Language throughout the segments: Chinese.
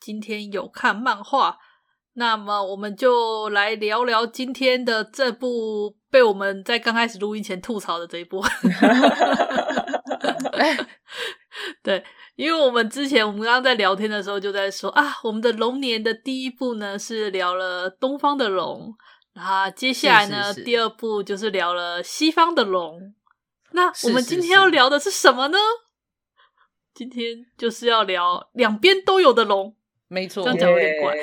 今天有看漫画，那么我们就来聊聊今天的这部被我们在刚开始录音前吐槽的这一部。对，因为我们之前我们刚刚在聊天的时候就在说啊，我们的龙年的第一部呢是聊了东方的龙，然后接下来呢第二部就是聊了西方的龙。那我们今天要聊的是什么呢？是是是今天就是要聊两边都有的龙。没错，这样讲有点怪。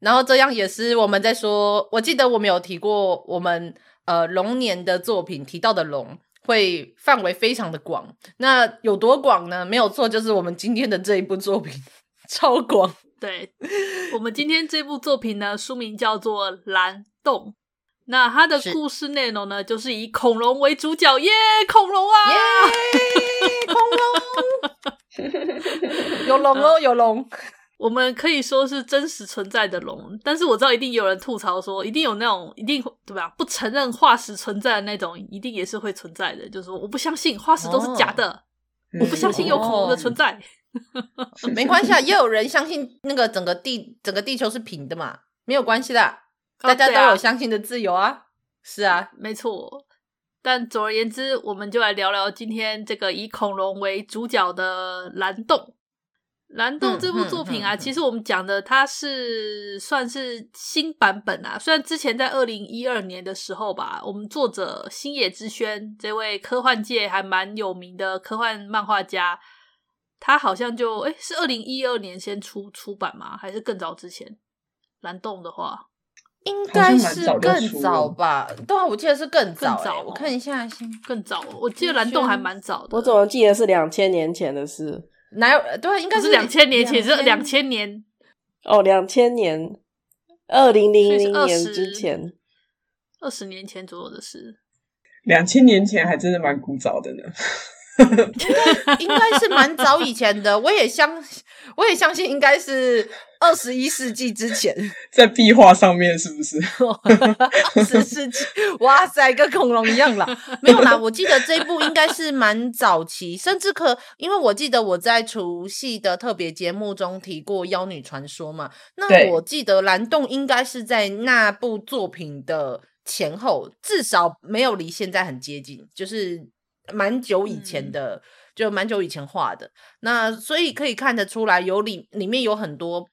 然后这样也是我们在说，我记得我们有提过，我们呃龙年的作品提到的龙会范围非常的广。那有多广呢？没有错，就是我们今天的这一部作品超广。对，我们今天这部作品呢，书名叫做《蓝洞》。那它的故事内容呢，是就是以恐龙为主角，耶，恐龙啊，耶，恐龙，有龙哦，有龙。我们可以说是真实存在的龙，但是我知道一定有人吐槽说，一定有那种一定对吧？不承认化石存在的那种，一定也是会存在的。就是说，我不相信化石都是假的，哦、我不相信有恐龙的存在。哦、没关系啊，也有人相信那个整个地整个地球是平的嘛，没有关系的，大家都有相信的自由啊。哦、啊是啊，没错。但总而言之，我们就来聊聊今天这个以恐龙为主角的蓝洞。蓝洞这部作品啊，其实我们讲的它是算是新版本啊。虽然之前在二零一二年的时候吧，我们作者星野之轩这位科幻界还蛮有名的科幻漫画家，他好像就诶是二零一二年先出出版吗？还是更早之前？蓝洞的话，应该是更早吧？对啊，我记得是更早，更早。我看一下先，更早。我记得蓝洞还蛮早的。我怎么记得是两千年前的事？哪有？对，应该是两千年前，是两千年哦，两千年，二零零零年之前，二十年前左右的事。两千年前还真的蛮古早的呢。应该应该是蛮早以前的，我也相我也相信应该是二十一世纪之前，在壁画上面是不是？二十世纪，哇塞，跟恐龙一样啦。没有啦，我记得这一部应该是蛮早期，甚至可，因为我记得我在除夕的特别节目中提过《妖女传说》嘛，那我记得蓝洞应该是在那部作品的前后，至少没有离现在很接近，就是。蛮久以前的，嗯、就蛮久以前画的，那所以可以看得出来，有里里面有很多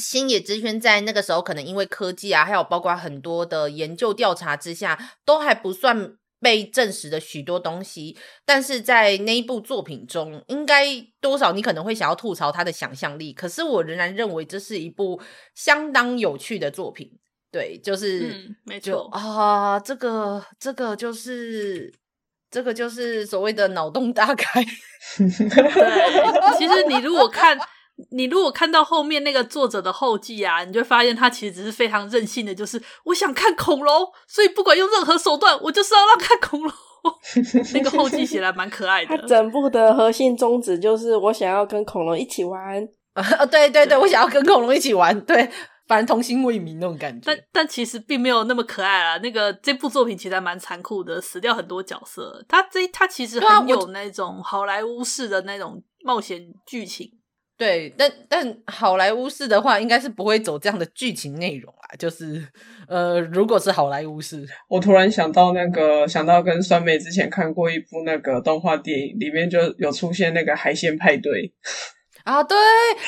星野之圈在那个时候，可能因为科技啊，还有包括很多的研究调查之下，都还不算被证实的许多东西，但是在那一部作品中，应该多少你可能会想要吐槽他的想象力，可是我仍然认为这是一部相当有趣的作品。对，就是，嗯、没错啊，这个这个就是。这个就是所谓的脑洞大开。对，其实你如果看，你如果看到后面那个作者的后记啊，你就会发现他其实只是非常任性的，就是我想看恐龙，所以不管用任何手段，我就是要让看恐龙。那个后记写来蛮可爱的。他整部的核心宗旨就是我想要跟恐龙一起玩。啊，对对对，我想要跟恐龙一起玩，对。反正童心未泯那种感觉，但但其实并没有那么可爱啦。那个这部作品其实还蛮残酷的，死掉很多角色。他这他其实很有那种好莱坞式的那种冒险剧情。对，但但好莱坞式的话，应该是不会走这样的剧情内容啊。就是呃，如果是好莱坞式，我突然想到那个，想到跟酸梅之前看过一部那个动画电影，里面就有出现那个海鲜派对。啊，对，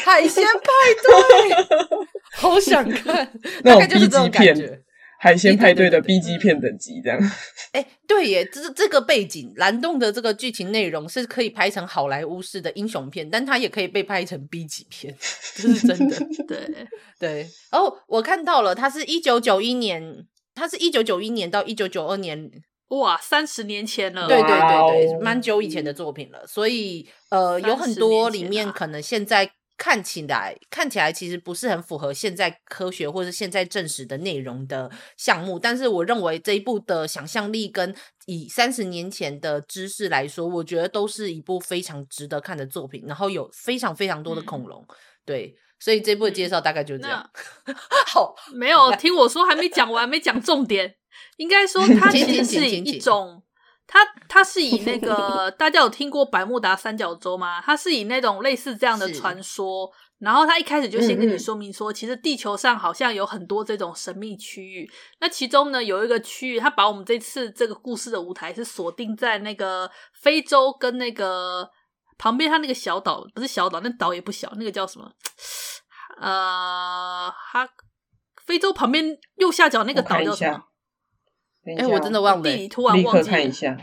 海鲜派对，好想看那种 B 级片，海鲜派对的 B 级片等级这样。哎，对耶，这这个背景，蓝洞的这个剧情内容是可以拍成好莱坞式的英雄片，但它也可以被拍成 B 级片，这是真的。对对，哦，我看到了，它是一九九一年，它是一九九一年到一九九二年。哇，三十年前了，对对对对，蛮久以前的作品了。所以呃，有很多里面可能现在看起来看起来其实不是很符合现在科学或是现在证实的内容的项目，但是我认为这一部的想象力跟以三十年前的知识来说，我觉得都是一部非常值得看的作品。然后有非常非常多的恐龙，嗯、对，所以这部的介绍大概就是这样。嗯、好，没有听我说，还没讲完，没讲重点。应该说，它其实是一种。它它是以那个大家有听过百慕达三角洲吗？它是以那种类似这样的传说，然后它一开始就先跟你说明说，其实地球上好像有很多这种神秘区域。那其中呢，有一个区域，它把我们这次这个故事的舞台是锁定在那个非洲跟那个旁边，它那个小岛不是小岛，那岛也不小，那个叫什么？呃，哈，非洲旁边右下角那个岛叫什么？哎、欸，我真的忘了，地理突然忘记看一下，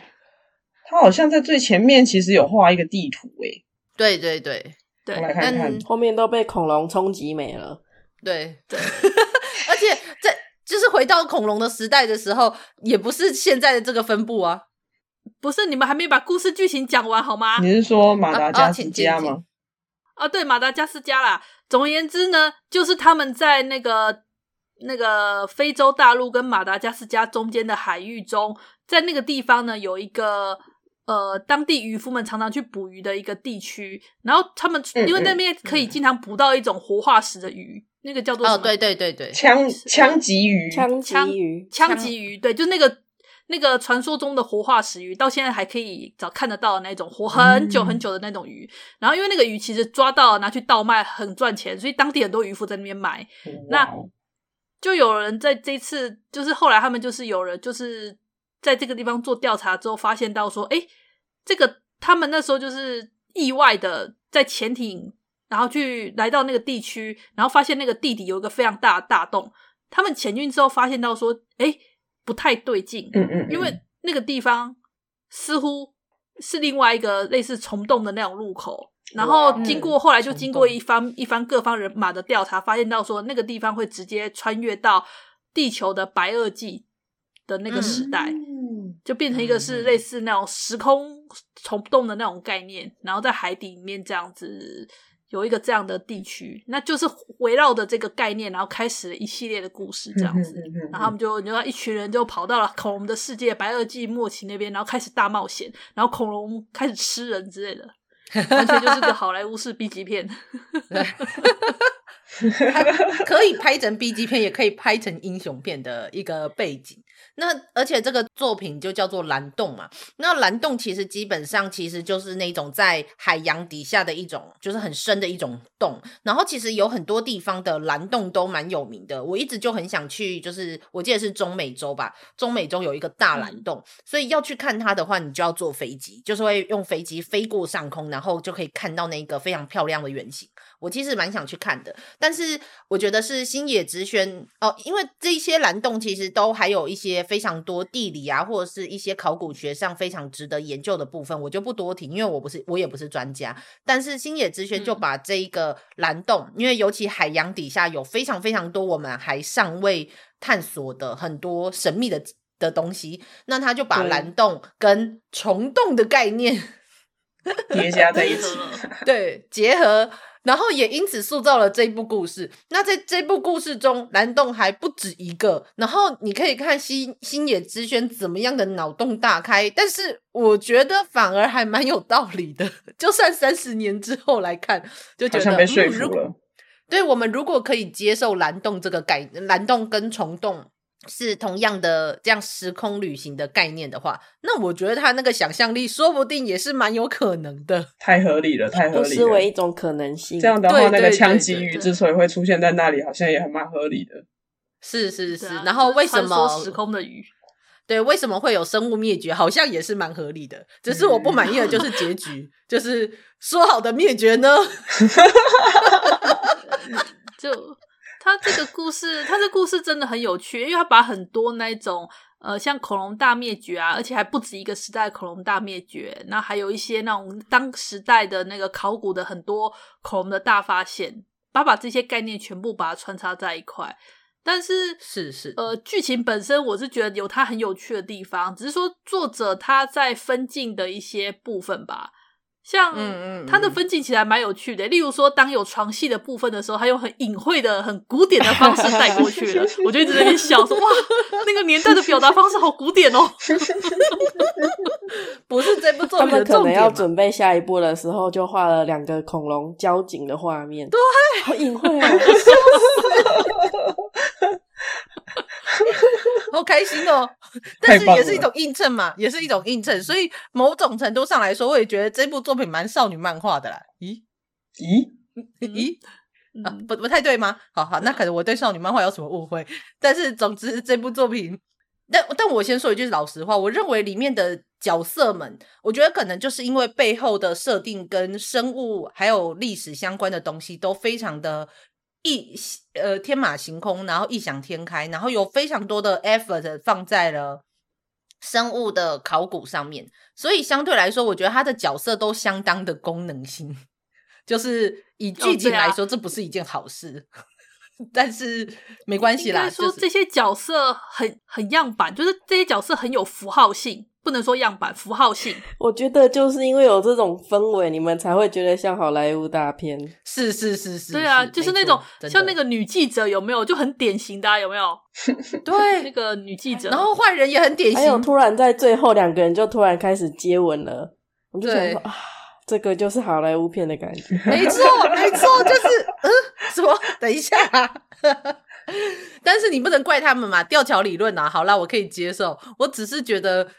他好像在最前面其实有画一个地图，哎，对对对对，我来看看，后面都被恐龙冲击没了，对对，而且在就是回到恐龙的时代的时候，也不是现在的这个分布啊，不是你们还没把故事剧情讲完好吗？你是说马达加斯加吗？啊，对，马达加斯加啦。总而言之呢，就是他们在那个。那个非洲大陆跟马达加斯加中间的海域中，在那个地方呢，有一个呃，当地渔夫们常常去捕鱼的一个地区。然后他们因为那边可以经常捕到一种活化石的鱼，嗯、那个叫做什么？哦，对对对对，枪枪击鱼，枪枪鱼，枪击鱼，对，就那个那个传说中的活化石鱼，到现在还可以找看得到的那种活很久很久的那种鱼。嗯、然后因为那个鱼其实抓到拿去倒卖很赚钱，所以当地很多渔夫在那边买。那就有人在这次，就是后来他们就是有人就是在这个地方做调查之后，发现到说，哎，这个他们那时候就是意外的在潜艇，然后去来到那个地区，然后发现那个地底有一个非常大的大洞。他们潜进之后发现到说，哎，不太对劲，嗯嗯，因为那个地方似乎是另外一个类似虫洞的那种入口。然后经过后来就经过一番一番各方人马的调查，发现到说那个地方会直接穿越到地球的白垩纪的那个时代，就变成一个是类似那种时空虫洞的那种概念，然后在海底里面这样子有一个这样的地区，那就是围绕着这个概念，然后开始了一系列的故事这样子，然后他们就你知道一群人就跑到了恐龙的世界白垩纪末期那边，然后开始大冒险，然后恐龙开始吃人之类的。完全就是个好莱坞式 B 级片，可以拍成 B 级片，也可以拍成英雄片的一个背景。那而且这个作品就叫做蓝洞嘛。那蓝洞其实基本上其实就是那种在海洋底下的一种，就是很深的一种洞。然后其实有很多地方的蓝洞都蛮有名的。我一直就很想去，就是我记得是中美洲吧，中美洲有一个大蓝洞，嗯、所以要去看它的话，你就要坐飞机，就是会用飞机飞过上空，然后就可以看到那个非常漂亮的圆形。我其实蛮想去看的，但是我觉得是星野直宣哦，因为这些蓝洞其实都还有一些。非常多地理啊，或者是一些考古学上非常值得研究的部分，我就不多提，因为我不是，我也不是专家。但是星野之轩就把这一个蓝洞，嗯、因为尤其海洋底下有非常非常多我们还尚未探索的很多神秘的的东西，那他就把蓝洞跟虫洞的概念 叠加在一起，对，结合。然后也因此塑造了这一部故事。那在这部故事中，蓝洞还不止一个。然后你可以看新新野之轩怎么样的脑洞大开，但是我觉得反而还蛮有道理的。就算三十年之后来看，就觉得被说服了。嗯、对，我们如果可以接受蓝洞这个概念，蓝洞跟虫洞。是同样的这样时空旅行的概念的话，那我觉得他那个想象力说不定也是蛮有可能的。太合理了，太合理了，视为一种可能性。这样的话，那个枪击鱼之所以会出现在那里，好像也还蛮合理的。是是是，啊、然后为什么时空的鱼？对，为什么会有生物灭绝？好像也是蛮合理的。只是我不满意的就是结局，就是说好的灭绝呢？就。他这个故事，他这故事真的很有趣，因为他把很多那种呃，像恐龙大灭绝啊，而且还不止一个时代恐龙大灭绝，那还有一些那种当时代的那个考古的很多恐龙的大发现，把把这些概念全部把它穿插在一块。但是是是呃，剧情本身我是觉得有它很有趣的地方，只是说作者他在分镜的一些部分吧。像嗯嗯，它的分镜其实还蛮有趣的。例如说，当有床戏的部分的时候，他用很隐晦的、很古典的方式带过去了。我就一直在那边笑说：“哇，那个年代的表达方式好古典哦。”不是这部作品的重点。他们可能要准备下一步的时候，就画了两个恐龙交颈的画面。对，好隐晦啊！好开心哦！但是也是一种映衬嘛，也是一种映衬，所以某种程度上来说，我也觉得这部作品蛮少女漫画的啦。咦咦 咦、嗯、啊，不不太对吗？好好，那可能我对少女漫画有什么误会。但是总之这部作品，但但我先说一句老实话，我认为里面的角色们，我觉得可能就是因为背后的设定跟生物还有历史相关的东西都非常的。异呃天马行空，然后异想天开，然后有非常多的 effort 放在了生物的考古上面，所以相对来说，我觉得他的角色都相当的功能性，就是以剧情来说，哦啊、这不是一件好事，但是没关系啦。说这些角色很很样板，就是这些角色很有符号性。不能说样板符号性，我觉得就是因为有这种氛围，你们才会觉得像好莱坞大片。是是是是，对啊，就是那种像那个女记者有没有，就很典型的、啊、有没有？对，那个女记者，然后坏人也很典型。还有突然在最后两个人就突然开始接吻了，我就想说啊，这个就是好莱坞片的感觉。没错没错，就是嗯，说？等一下，但是你不能怪他们嘛，吊桥理论啊。好啦，我可以接受，我只是觉得。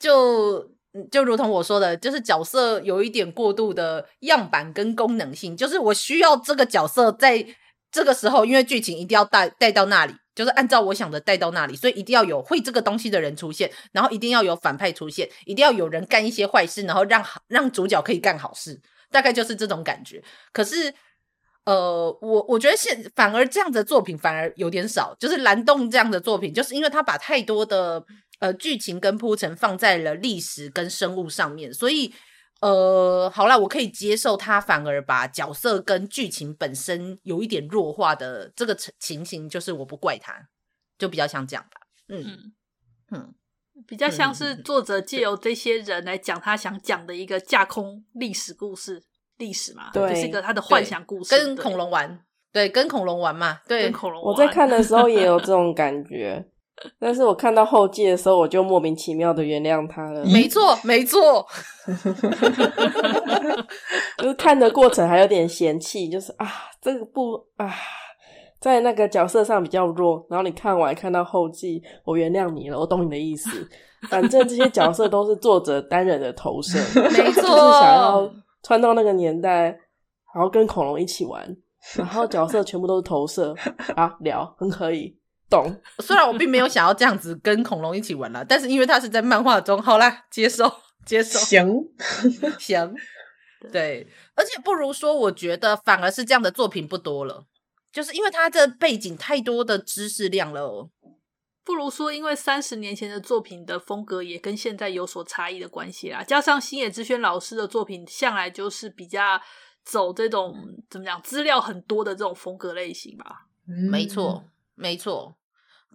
就就如同我说的，就是角色有一点过度的样板跟功能性，就是我需要这个角色在这个时候，因为剧情一定要带带到那里，就是按照我想的带到那里，所以一定要有会这个东西的人出现，然后一定要有反派出现，一定要有人干一些坏事，然后让让主角可以干好事，大概就是这种感觉。可是，呃，我我觉得现反而这样的作品反而有点少，就是蓝洞这样的作品，就是因为他把太多的。呃，剧情跟铺陈放在了历史跟生物上面，所以呃，好啦，我可以接受他反而把角色跟剧情本身有一点弱化的这个情形，就是我不怪他，就比较像这样吧。嗯嗯，嗯，比较像是作者借由这些人来讲他想讲的一个架空历史故事，历史嘛，对，就是一个他的幻想故事，跟恐龙玩，对，跟恐龙玩嘛，对，跟恐龙玩。我在看的时候也有这种感 觉。但是我看到后记的时候，我就莫名其妙的原谅他了。没错，没错，就是看的过程还有点嫌弃，就是啊，这个不啊，在那个角色上比较弱。然后你看完看到后记，我原谅你了，我懂你的意思。反正这些角色都是作者单人的投射，没错，就是想要穿到那个年代，然后跟恐龙一起玩，然后角色全部都是投射。啊，聊很可以。懂，虽然我并没有想要这样子跟恐龙一起玩啦，但是因为他是在漫画中，好啦，接受 接受，行。行，对，而且不如说，我觉得反而是这样的作品不多了，就是因为他这背景太多的知识量了，不如说，因为三十年前的作品的风格也跟现在有所差异的关系啦，加上星野之轩老师的作品向来就是比较走这种怎么讲，资料很多的这种风格类型吧，嗯、没错，没错。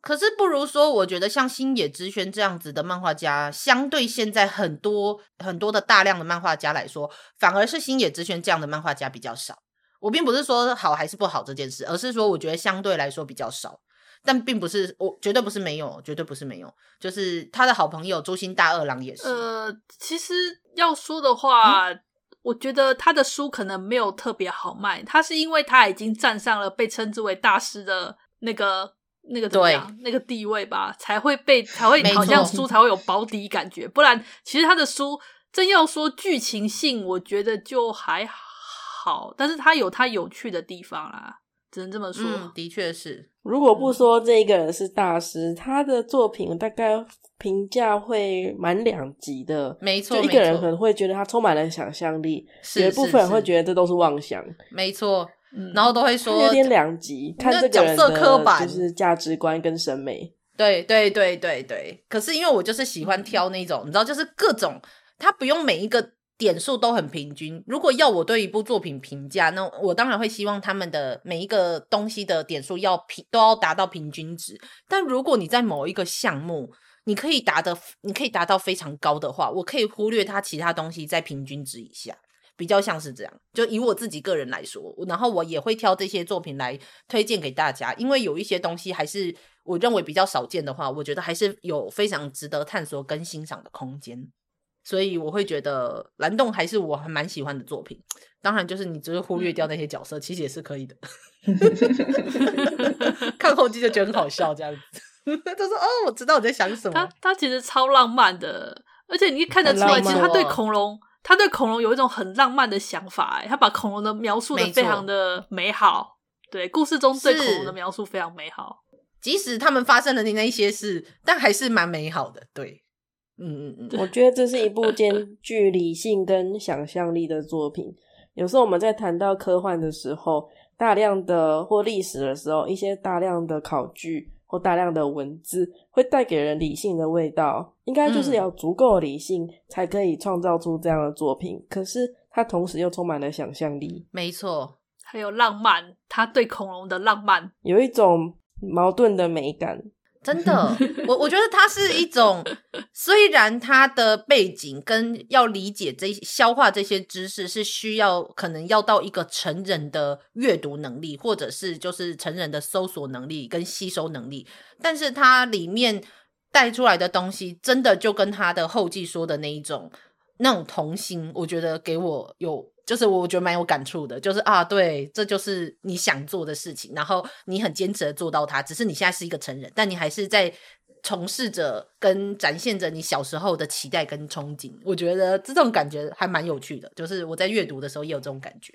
可是不如说，我觉得像星野之轩这样子的漫画家，相对现在很多很多的大量的漫画家来说，反而是星野之轩这样的漫画家比较少。我并不是说好还是不好这件事，而是说我觉得相对来说比较少。但并不是我绝对不是没有，绝对不是没有。就是他的好朋友朱星大二郎也是。呃，其实要说的话，嗯、我觉得他的书可能没有特别好卖，他是因为他已经站上了被称之为大师的那个。那个对，那个地位吧，才会被才会好像书才会有保底感觉，不然其实他的书真要说剧情性，我觉得就还好，但是他有他有趣的地方啦，只能这么说。嗯，的确是。如果不说这一个人是大师，他的作品大概评价会满两极的。没错，就一个人可能会觉得他充满了想象力，有一部分人会觉得这都是妄想。没错。然后都会说有点两极，看这个角色刻板，就是价值观跟审美。对对对对对。可是因为我就是喜欢挑那种，你知道，就是各种，他不用每一个点数都很平均。如果要我对一部作品评价，那我当然会希望他们的每一个东西的点数要平，都要达到平均值。但如果你在某一个项目，你可以达的，你可以达到非常高的话，我可以忽略它其他东西在平均值以下，比较像是这样。就以我自己个人来说，然后我也会挑这些作品来推荐给大家，因为有一些东西还是我认为比较少见的话，我觉得还是有非常值得探索跟欣赏的空间。所以我会觉得蓝洞还是我还蛮喜欢的作品。当然，就是你只是忽略掉那些角色，嗯、其实也是可以的。看后记就觉得很好笑，这样子。他说：“哦，我知道我在想什么。他”他他其实超浪漫的，而且你看得出来，其实他对恐龙，他对恐龙有一种很浪漫的想法。哎，他把恐龙的描述的非常的美好。对，故事中对恐龙的描述非常美好。即使他们发生了的那一些事，但还是蛮美好的。对。嗯嗯嗯，我觉得这是一部兼具理性跟想象力的作品。有时候我们在谈到科幻的时候，大量的或历史的时候，一些大量的考据或大量的文字会带给人理性的味道，应该就是要足够理性才可以创造出这样的作品。可是它同时又充满了想象力，没错，还有浪漫，他对恐龙的浪漫有一种矛盾的美感。真的，我我觉得它是一种，虽然它的背景跟要理解这消化这些知识是需要可能要到一个成人的阅读能力，或者是就是成人的搜索能力跟吸收能力，但是它里面带出来的东西，真的就跟他的后记说的那一种那种童心，我觉得给我有。就是我觉得蛮有感触的，就是啊，对，这就是你想做的事情，然后你很坚持的做到它。只是你现在是一个成人，但你还是在从事着跟展现着你小时候的期待跟憧憬。我觉得这种感觉还蛮有趣的，就是我在阅读的时候也有这种感觉。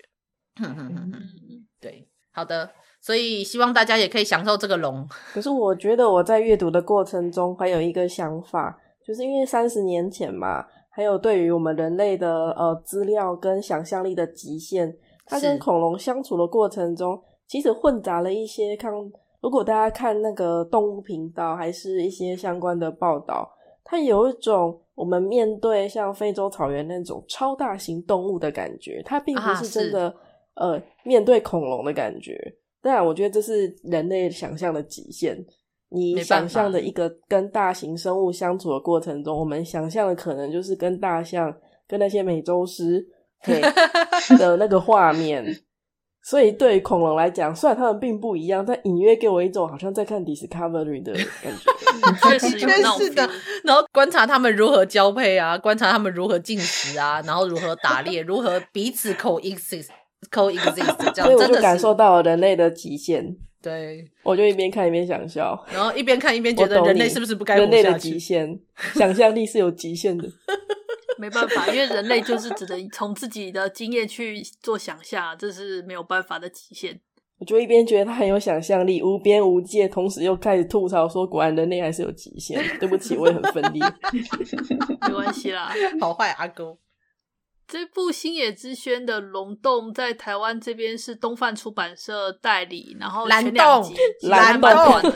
对，好的，所以希望大家也可以享受这个龙。可是我觉得我在阅读的过程中还有一个想法，就是因为三十年前嘛。还有对于我们人类的呃资料跟想象力的极限，它跟恐龙相处的过程中，其实混杂了一些看。如果大家看那个动物频道，还是一些相关的报道，它有一种我们面对像非洲草原那种超大型动物的感觉，它并不是真的、啊、呃面对恐龙的感觉。当然，我觉得这是人类想象的极限。你想象的一个跟大型生物相处的过程中，我们想象的可能就是跟大象、跟那些美洲狮 的那个画面。所以对于恐龙来讲，虽然它们并不一样，但隐约给我一种好像在看 Discovery 的感觉。确实有是的。然后观察它们如何交配啊，观察它们如何进食啊，然后如何打猎，如何彼此 coexist coexist，这样，所以我就感受到了人类的极限。对，我就一边看一边想笑，然后一边看一边觉得人类是不是不该？人类的极限，想象力是有极限的。没办法，因为人类就是只能从自己的经验去做想象，这是没有办法的极限。我就一边觉得他很有想象力，无边无界，同时又开始吐槽说：“果然人类还是有极限。”对不起，我也很奋力。没关系啦，好坏阿哥。这部星野之轩的《龙洞》在台湾这边是东贩出版社代理，然后前两集蓝洞，蓝洞，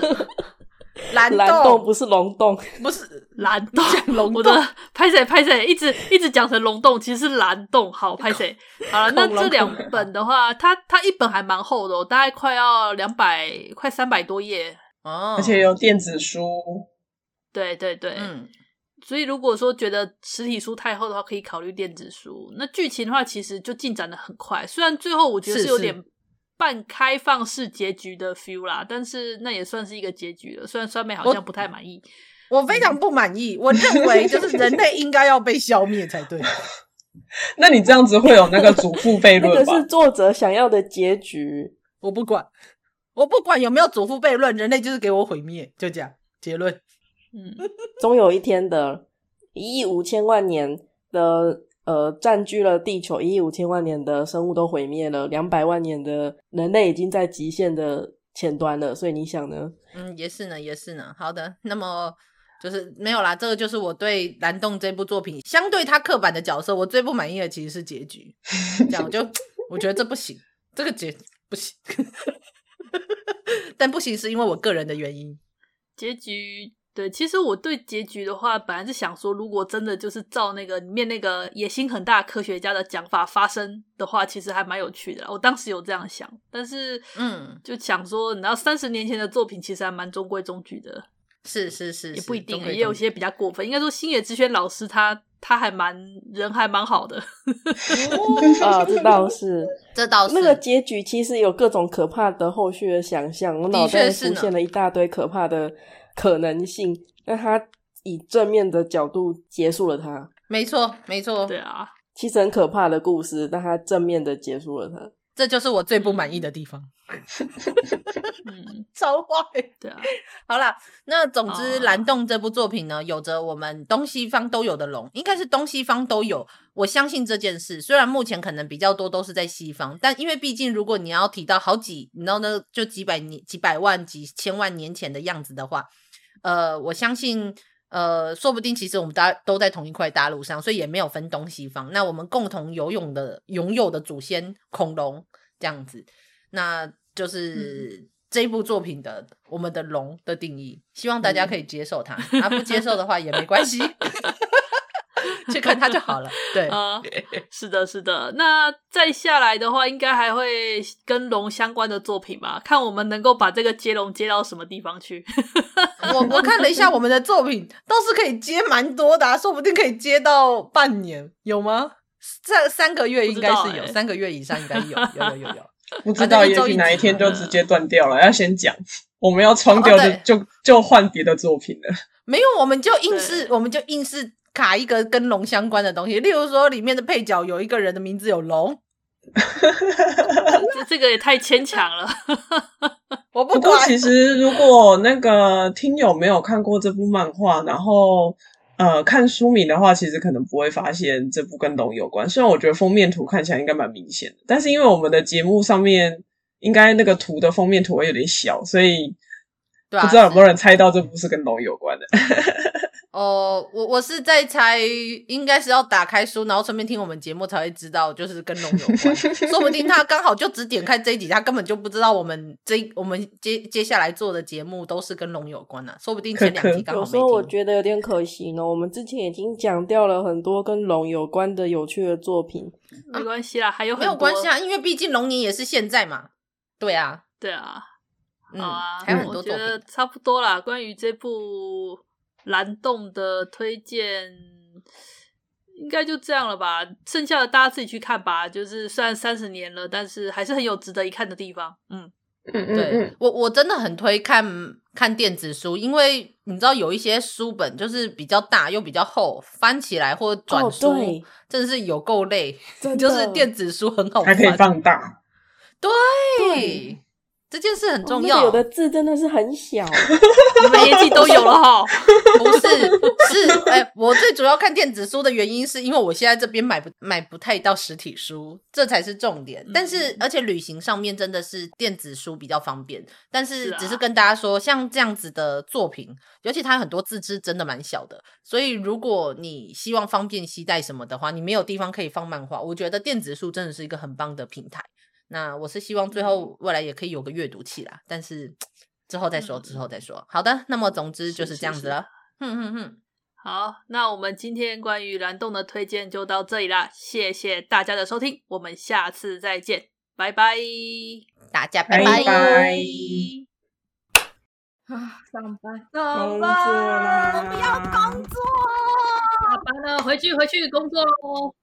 蓝洞，蓝洞不是龙洞，不是蓝 洞，龙洞。我的拍谁拍谁，一直一直讲成龙洞，其实是蓝洞。好拍谁？好了，那这两本的话，它它一本还蛮厚的，大概快要两百，快三百多页哦，而且有电子书。对对对，嗯。所以，如果说觉得实体书太厚的话，可以考虑电子书。那剧情的话，其实就进展的很快。虽然最后我觉得是有点半开放式结局的 feel 啦，是是，但是那也算是一个结局了。虽然酸梅好像不太满意，我，非常不满意。我认为就是人类应该要被消灭才对。那你这样子会有那个祖父悖论吧？那个是作者想要的结局，我不管，我不管有没有祖父悖论，人类就是给我毁灭，就这样结论。嗯，终有一天的一亿五千万年的呃，占据了地球一亿五千万年的生物都毁灭了，两百万年的人类已经在极限的前端了。所以你想呢？嗯，也是呢，也是呢。好的，那么就是没有啦。这个就是我对蓝洞这部作品相对他刻板的角色，我最不满意的其实是结局。这样我就我觉得这不行，这个结不行。但不行是因为我个人的原因，结局。对，其实我对结局的话，本来是想说，如果真的就是照那个里面那个野心很大科学家的讲法发生的话，其实还蛮有趣的。我当时有这样想，但是嗯，就想说，你知道三十年前的作品其实还蛮中规中矩的。是是是，也不一定，也也有些比较过分。应该说星野之轩老师他他还蛮人还蛮好的。啊，这倒是，这倒是。那个结局其实有各种可怕的后续的想象，我脑袋出现了一大堆可怕的可能性。那他以正面的角度结束了他，没错没错，对啊，其实很可怕的故事，但他正面的结束了他。这就是我最不满意的地方，嗯，超坏。对啊，好啦，那总之，蓝洞这部作品呢，有着我们东西方都有的龙，应该是东西方都有。我相信这件事，虽然目前可能比较多都是在西方，但因为毕竟如果你要提到好几，你知道那就几百年、几百万、几千万年前的样子的话，呃，我相信。呃，说不定其实我们大家都在同一块大陆上，所以也没有分东西方。那我们共同游泳的、拥有的祖先恐龙这样子，那就是这一部作品的、嗯、我们的龙的定义。希望大家可以接受它，他、嗯啊、不接受的话也没关系。去看他就好了。对啊，是的，是的。那再下来的话，应该还会跟龙相关的作品吧？看我们能够把这个接龙接到什么地方去。我我看了一下我们的作品，倒是可以接蛮多的、啊，说不定可以接到半年，有吗？这三个月应该是有，欸、三个月以上应该有，有有有有。不知道，也许哪一天就直接断掉了。要先讲，我们要冲掉就、哦、就就换别的作品了。没有，我们就硬是，我们就硬是。卡一个跟龙相关的东西，例如说里面的配角有一个人的名字有龙，这 这个也太牵强了。我不，不过其实如果那个听友没有看过这部漫画，然后呃看书名的话，其实可能不会发现这部跟龙有关。虽然我觉得封面图看起来应该蛮明显的，但是因为我们的节目上面应该那个图的封面图会有点小，所以不知道有没有人猜到这部是跟龙有关的。哦，我我是在猜，应该是要打开书，然后顺便听我们节目才会知道，就是跟龙有关。说不定他刚好就只点开这一集，他根本就不知道我们这我们接接下来做的节目都是跟龙有关的、啊。说不定前两集刚好没听。有时候我觉得有点可惜呢。我们之前已经讲掉了很多跟龙有关的有趣的作品，没关系啦，还有很多没有关系啊，因为毕竟龙年也是现在嘛。对啊，对啊，嗯，啊、还有很多作品，我觉得差不多啦。关于这部。蓝洞的推荐应该就这样了吧，剩下的大家自己去看吧。就是虽然三十年了，但是还是很有值得一看的地方。嗯嗯嗯，对我我真的很推看看电子书，因为你知道有一些书本就是比较大又比较厚，翻起来或转书，哦、真的是有够累。就是电子书很好看，还可以放大。对。对这件事很重要。哦、有的字真的是很小，你们年纪都有了哈。不是，是哎、欸，我最主要看电子书的原因是因为我现在这边买不买不太到实体书，这才是重点。但是，而且旅行上面真的是电子书比较方便。但是，只是跟大家说，像这样子的作品，尤其它很多字字真的蛮小的，所以如果你希望方便携带什么的话，你没有地方可以放漫画，我觉得电子书真的是一个很棒的平台。那我是希望最后未来也可以有个阅读器啦，但是之后再说，之后再说。好的，那么总之就是这样子了。哼哼哼，好，那我们今天关于蓝洞的推荐就到这里啦，谢谢大家的收听，我们下次再见，拜拜，大家拜拜。啊，上班，上班，我不要工作，下班了，回去回去工作喽。